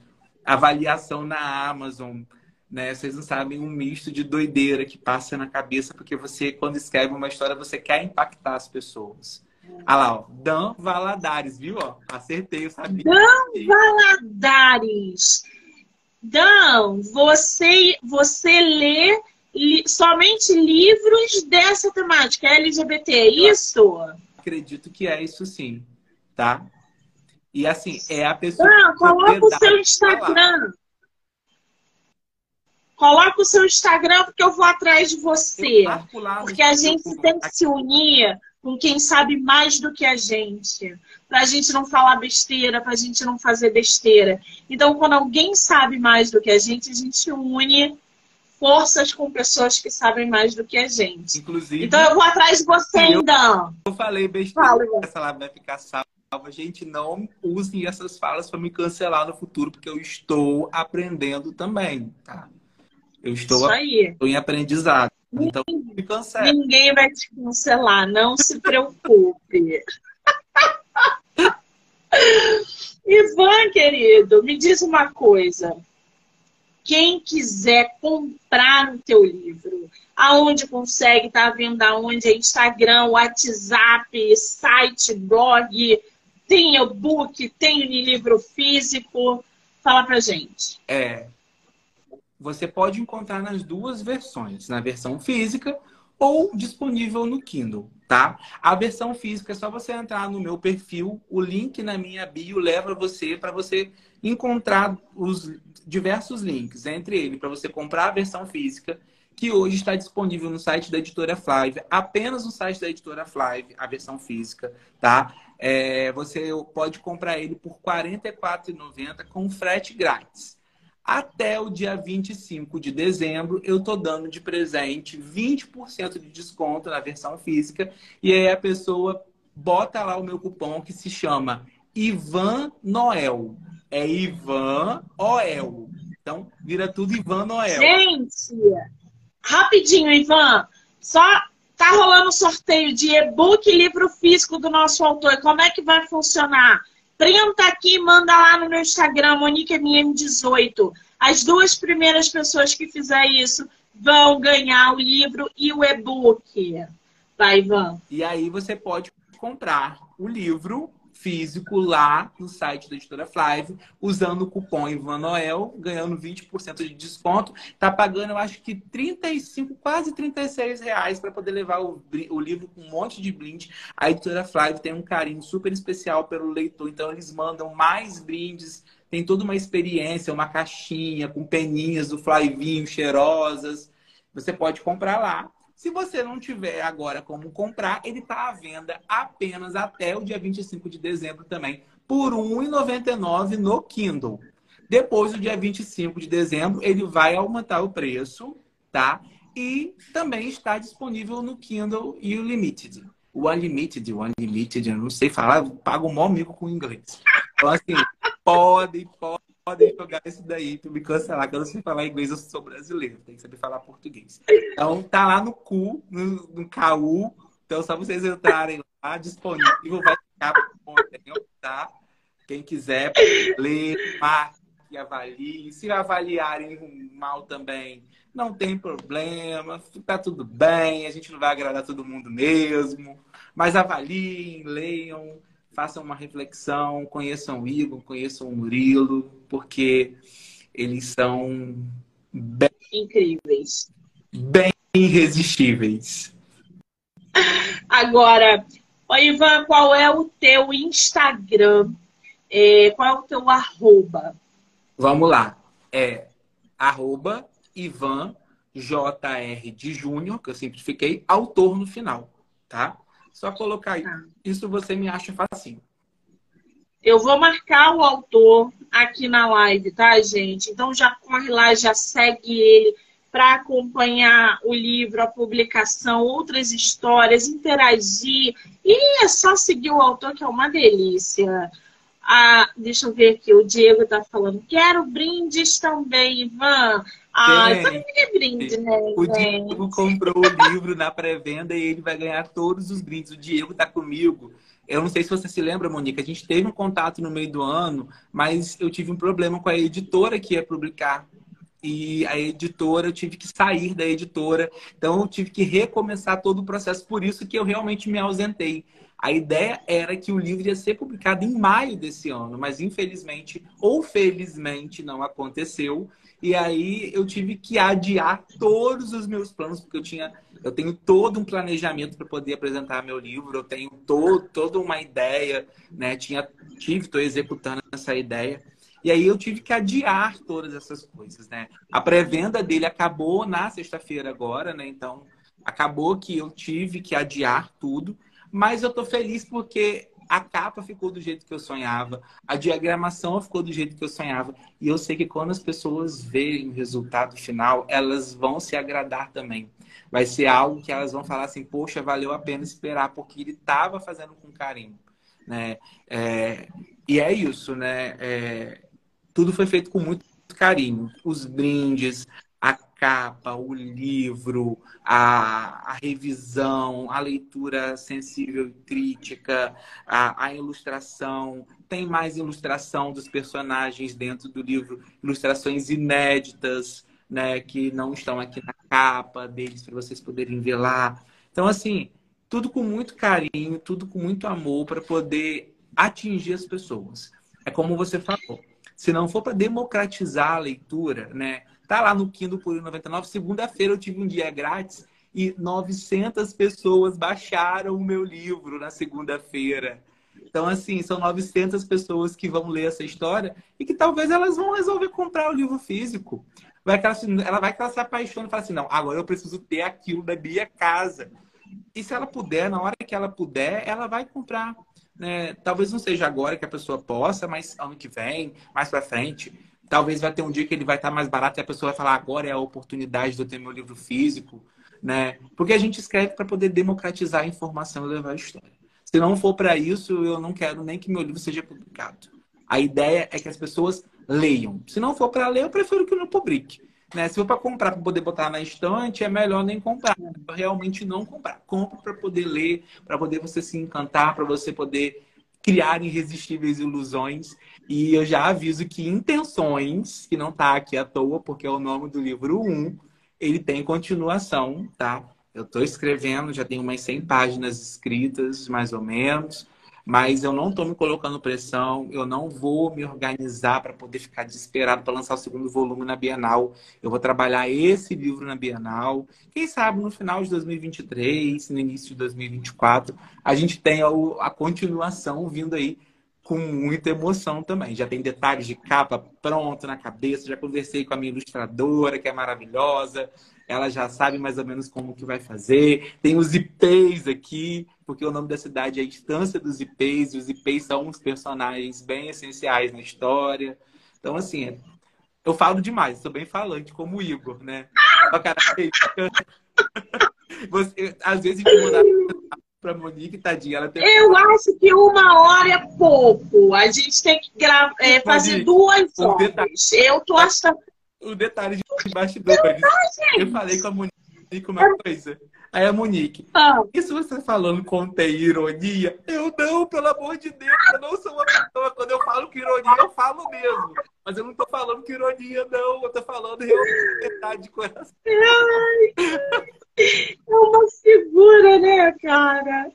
Avaliação na Amazon né? Vocês não sabem um misto de doideira que passa na cabeça, porque você, quando escreve uma história, você quer impactar as pessoas. Ah lá, ó, Dan Valadares, viu? Ó, acertei, eu sabia. Dan Valadares. Dan, você, você lê li, somente livros dessa temática LGBT, é isso? Acredito que é isso sim, tá? E assim, é a pessoa. Dan, coloca o seu Instagram. Coloca o seu Instagram porque eu vou atrás de você. Porque a gente tem que se unir com quem sabe mais do que a gente. Pra gente não falar besteira, pra gente não fazer besteira. Então, quando alguém sabe mais do que a gente, a gente une forças com pessoas que sabem mais do que a gente. Inclusive. Então eu vou atrás de você, então. Eu falei besteira, Fala. essa lá vai ficar salva. Gente, não usem essas falas para me cancelar no futuro, porque eu estou aprendendo também, tá? Eu estou, estou em aprendizado. Então, me cancela. Ninguém vai te cancelar, não se preocupe. querido, me diz uma coisa. Quem quiser comprar o teu livro, aonde consegue, tá vendo aonde? É Instagram, WhatsApp, site, blog, tem e-book, tem livro físico. Fala pra gente. É. Você pode encontrar nas duas versões, na versão física ou disponível no Kindle, tá? A versão física é só você entrar no meu perfil, o link na minha bio leva você para você encontrar os diversos links, entre eles para você comprar a versão física, que hoje está disponível no site da editora Flive, apenas no site da editora Flive, a versão física, tá? É, você pode comprar ele por R$ 44,90 com frete grátis. Até o dia 25 de dezembro, eu tô dando de presente 20% de desconto na versão física. E aí a pessoa bota lá o meu cupom que se chama Ivan Noel. É Ivan Oel. Então, vira tudo Ivan Noel. Gente, rapidinho, Ivan. Só tá rolando sorteio de e-book e livro físico do nosso autor. Como é que vai funcionar? Printa aqui e manda lá no meu Instagram, MoniqueMM18. As duas primeiras pessoas que fizerem isso vão ganhar o livro e o e-book. Vai, Ivan. E aí você pode comprar o livro físico lá no site da editora Flive, usando o cupom Ivan Noel, ganhando 20% de desconto. Tá pagando, eu acho que 35, quase 36 reais para poder levar o, o, livro com um monte de brinde. A editora Flive tem um carinho super especial pelo leitor, então eles mandam mais brindes. Tem toda uma experiência, uma caixinha com peninhas do Flivinho cheirosas. Você pode comprar lá se você não tiver agora como comprar, ele está à venda apenas até o dia 25 de dezembro também, por R$ 1,99 no Kindle. Depois do dia 25 de dezembro, ele vai aumentar o preço, tá? E também está disponível no Kindle e o Limited. O Unlimited, o Unlimited, eu não sei falar, eu pago o maior mico com inglês. Então, assim, podem, podem podem jogar isso daí pra me cancelar, que eu não sei falar inglês, eu sou brasileiro, tem que saber falar português. Então tá lá no cu, no, no KU, então só vocês entrarem lá, disponível, vai ficar tempo, tá? Quem quiser ler, marque, avalie. Se avaliarem mal também, não tem problema, tá tudo bem, a gente não vai agradar todo mundo mesmo. Mas avaliem, leiam, façam uma reflexão, conheçam o Igor, conheçam o Murilo, porque eles são bem incríveis, bem irresistíveis. Agora, Ivan, qual é o teu Instagram? É, qual é o teu arroba? Vamos lá. É arroba Ivan JR de Júnior, que eu simplifiquei, autor no final, tá? Só colocar aí. Tá. Isso você me acha facinho. Eu vou marcar o autor aqui na live, tá, gente? Então já corre lá, já segue ele para acompanhar o livro, a publicação, outras histórias, interagir. E é só seguir o autor, que é uma delícia. Ah, deixa eu ver aqui, o Diego está falando. Quero brindes também, Ivan. Ah, isso é brinde, né? O Diego comprou o livro na pré-venda e ele vai ganhar todos os brindes. O Diego está comigo. Eu não sei se você se lembra, Monique, a gente teve um contato no meio do ano, mas eu tive um problema com a editora que ia publicar. E a editora, eu tive que sair da editora. Então, eu tive que recomeçar todo o processo. Por isso que eu realmente me ausentei. A ideia era que o livro ia ser publicado em maio desse ano, mas infelizmente ou felizmente não aconteceu. E aí eu tive que adiar todos os meus planos, porque eu tinha, eu tenho todo um planejamento para poder apresentar meu livro, eu tenho todo, toda uma ideia, né? Tinha, tive, estou executando essa ideia. E aí eu tive que adiar todas essas coisas, né? A pré-venda dele acabou na sexta-feira agora, né? Então acabou que eu tive que adiar tudo, mas eu tô feliz porque a capa ficou do jeito que eu sonhava, a diagramação ficou do jeito que eu sonhava. E eu sei que quando as pessoas veem o resultado final, elas vão se agradar também. Vai ser algo que elas vão falar assim: poxa, valeu a pena esperar, porque ele estava fazendo com carinho. Né? É, e é isso, né? É, tudo foi feito com muito carinho. Os brindes, capa, o livro, a, a revisão, a leitura sensível e crítica, a, a ilustração. Tem mais ilustração dos personagens dentro do livro, ilustrações inéditas, né, que não estão aqui na capa deles para vocês poderem ver lá. Então, assim, tudo com muito carinho, tudo com muito amor para poder atingir as pessoas. É como você falou. Se não for para democratizar a leitura, né? Tá lá no Kindle por 99. Segunda-feira eu tive um dia grátis e 900 pessoas baixaram o meu livro na segunda-feira. Então, assim, são 900 pessoas que vão ler essa história e que talvez elas vão resolver comprar o livro físico. Vai que ela, ela vai que ela se apaixona e fala assim: não, agora eu preciso ter aquilo da minha casa. E se ela puder, na hora que ela puder, ela vai comprar. Né? Talvez não seja agora que a pessoa possa, mas ano que vem, mais para frente, talvez vai ter um dia que ele vai estar mais barato e a pessoa vai falar: agora é a oportunidade de eu ter meu livro físico. Né? Porque a gente escreve para poder democratizar a informação e levar a história. Se não for para isso, eu não quero nem que meu livro seja publicado. A ideia é que as pessoas leiam. Se não for para ler, eu prefiro que não publique. Né? Se for para comprar para poder botar na estante, é melhor nem comprar. Realmente não comprar. Compre para poder ler, para poder você se encantar, para você poder criar irresistíveis ilusões. E eu já aviso que Intenções, que não está aqui à toa, porque é o nome do livro 1, ele tem continuação, tá? Eu estou escrevendo, já tenho umas 100 páginas escritas, mais ou menos mas eu não estou me colocando pressão, eu não vou me organizar para poder ficar desesperado para lançar o segundo volume na Bienal. Eu vou trabalhar esse livro na Bienal. Quem sabe no final de 2023, no início de 2024, a gente tenha a continuação vindo aí com muita emoção também. Já tem detalhes de capa pronto na cabeça, já conversei com a minha ilustradora, que é maravilhosa. Ela já sabe mais ou menos como que vai fazer. Tem os IPs aqui, porque o nome da cidade é a Estância dos IPs, e os IPs são uns personagens bem essenciais na história. Então, assim, eu falo demais, sou bem falante, como o Igor, né? Você, às vezes, a gente manda para Monique, tadinha. Ela tem... Eu acho que uma hora é pouco. A gente tem que gra... é, fazer duas horas. Eu tô achando. O detalhe de bastidores. Eu falei com a Monique uma coisa. Aí a Monique, ah. isso você falando contém ironia? Eu não, pelo amor de Deus, eu não sou uma pessoa. Quando eu falo que ironia, eu falo mesmo. Mas eu não tô falando que ironia, não. Eu tô falando realmente de coração. É uma figura, né, cara?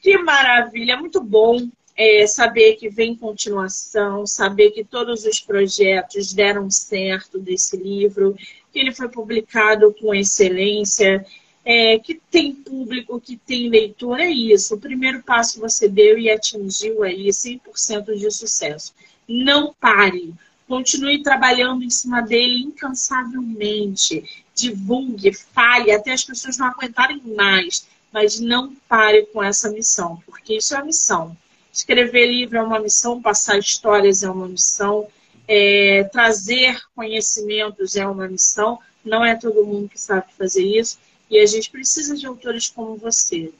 Que maravilha, muito bom é, saber que vem continuação, saber que todos os projetos deram certo desse livro, que ele foi publicado com excelência, é, que tem público, que tem leitor, é isso. O primeiro passo você deu e atingiu aí 100% de sucesso. Não pare. Continue trabalhando em cima dele incansavelmente. Divulgue, fale, até as pessoas não aguentarem mais. Mas não pare com essa missão, porque isso é a missão. Escrever livro é uma missão, passar histórias é uma missão, é, trazer conhecimentos é uma missão. Não é todo mundo que sabe fazer isso. E a gente precisa de autores como você.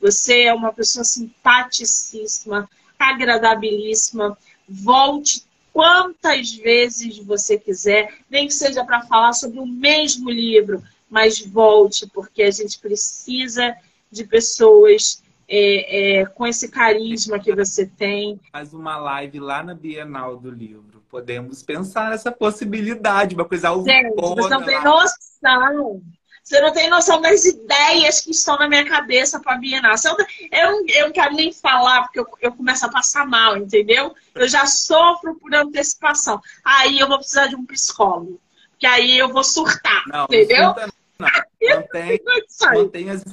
Você é uma pessoa simpaticíssima, agradabilíssima. Volte quantas vezes você quiser, nem que seja para falar sobre o mesmo livro, mas volte, porque a gente precisa de pessoas é, é, com esse carisma que você tem. Faz uma live lá na Bienal do livro. Podemos pensar nessa possibilidade, uma coisa ao Gente, você não tem noção. Você não tem noção das ideias que estão na minha cabeça para a Bienal. Eu não, eu não quero nem falar, porque eu, eu começo a passar mal, entendeu? Eu já sofro por antecipação. Aí eu vou precisar de um psicólogo. Que aí eu vou surtar, não, entendeu? Não, não, não tem, não tem as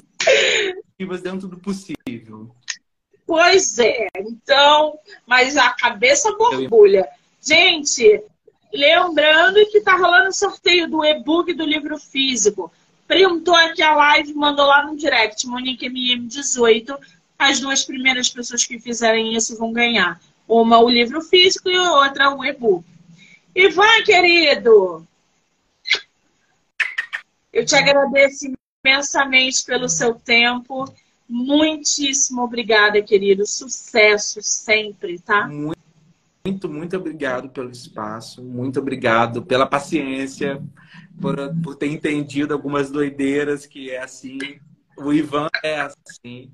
expectativas dentro do possível. Pois é, então, mas a cabeça borbulha. Gente, lembrando que tá rolando o sorteio do e-book do livro físico. Printou aqui a live, mandou lá no direct, Monique MM18. As duas primeiras pessoas que fizerem isso vão ganhar. Uma o livro físico e outra o e-book. Ivan, querido, eu te agradeço imensamente pelo seu tempo. Muitíssimo obrigada, querido. Sucesso sempre, tá? Muito muito, muito obrigado pelo espaço, muito obrigado pela paciência, por, por ter entendido algumas doideiras que é assim. O Ivan é assim.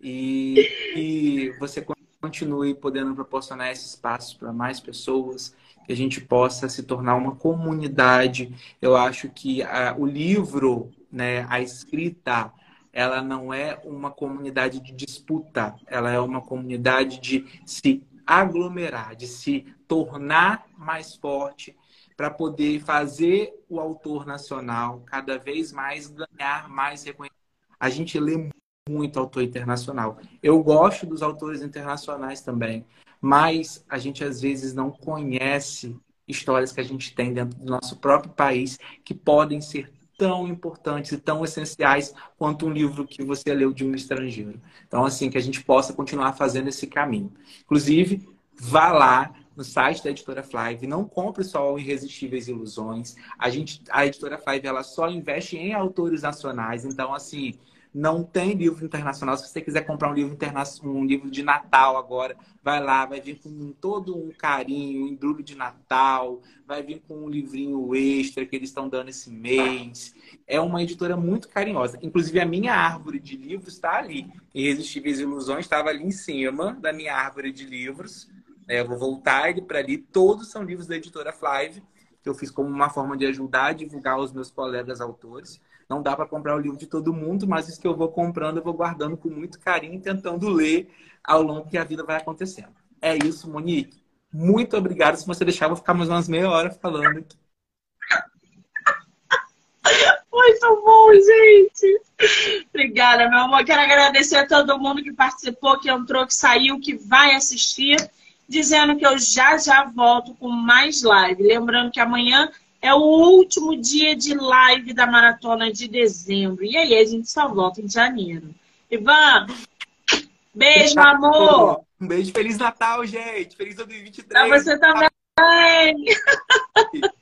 E, e você continue podendo proporcionar esse espaço para mais pessoas, que a gente possa se tornar uma comunidade. Eu acho que a, o livro, né, a escrita, ela não é uma comunidade de disputa, ela é uma comunidade de se aglomerar, de se tornar mais forte para poder fazer o autor nacional cada vez mais ganhar mais reconhecimento. A gente lê muito autor internacional. Eu gosto dos autores internacionais também, mas a gente às vezes não conhece histórias que a gente tem dentro do nosso próprio país que podem ser tão importantes e tão essenciais quanto um livro que você leu de um estrangeiro. Então, assim, que a gente possa continuar fazendo esse caminho. Inclusive, vá lá no site da editora Flive, não compre só Irresistíveis Ilusões. A gente, a editora Flive, ela só investe em autores nacionais. Então, assim, não tem livro internacional. Se você quiser comprar um livro internacional, um livro de Natal agora, vai lá, vai vir com todo um carinho, um embrulho de Natal, vai vir com um livrinho extra que eles estão dando esse mês. É uma editora muito carinhosa. Inclusive, a minha árvore de livros está ali. Irresistíveis Ilusões estava ali em cima da minha árvore de livros. É, eu vou voltar ele para ali. Todos são livros da editora Flive, que eu fiz como uma forma de ajudar a divulgar os meus colegas autores. Não dá para comprar o livro de todo mundo, mas isso que eu vou comprando, eu vou guardando com muito carinho, tentando ler ao longo que a vida vai acontecendo. É isso, Monique. Muito obrigado. Se você deixar, eu vou ficar mais umas meia hora falando aqui. Muito bom, gente. Obrigada, meu amor. Quero agradecer a todo mundo que participou, que entrou, que saiu, que vai assistir, dizendo que eu já já volto com mais live. Lembrando que amanhã é o último dia de live da maratona de dezembro. E aí a gente só volta em janeiro. Ivan, beijo, amor. Um beijo, Feliz Natal, gente. Feliz 2023. Pra você também.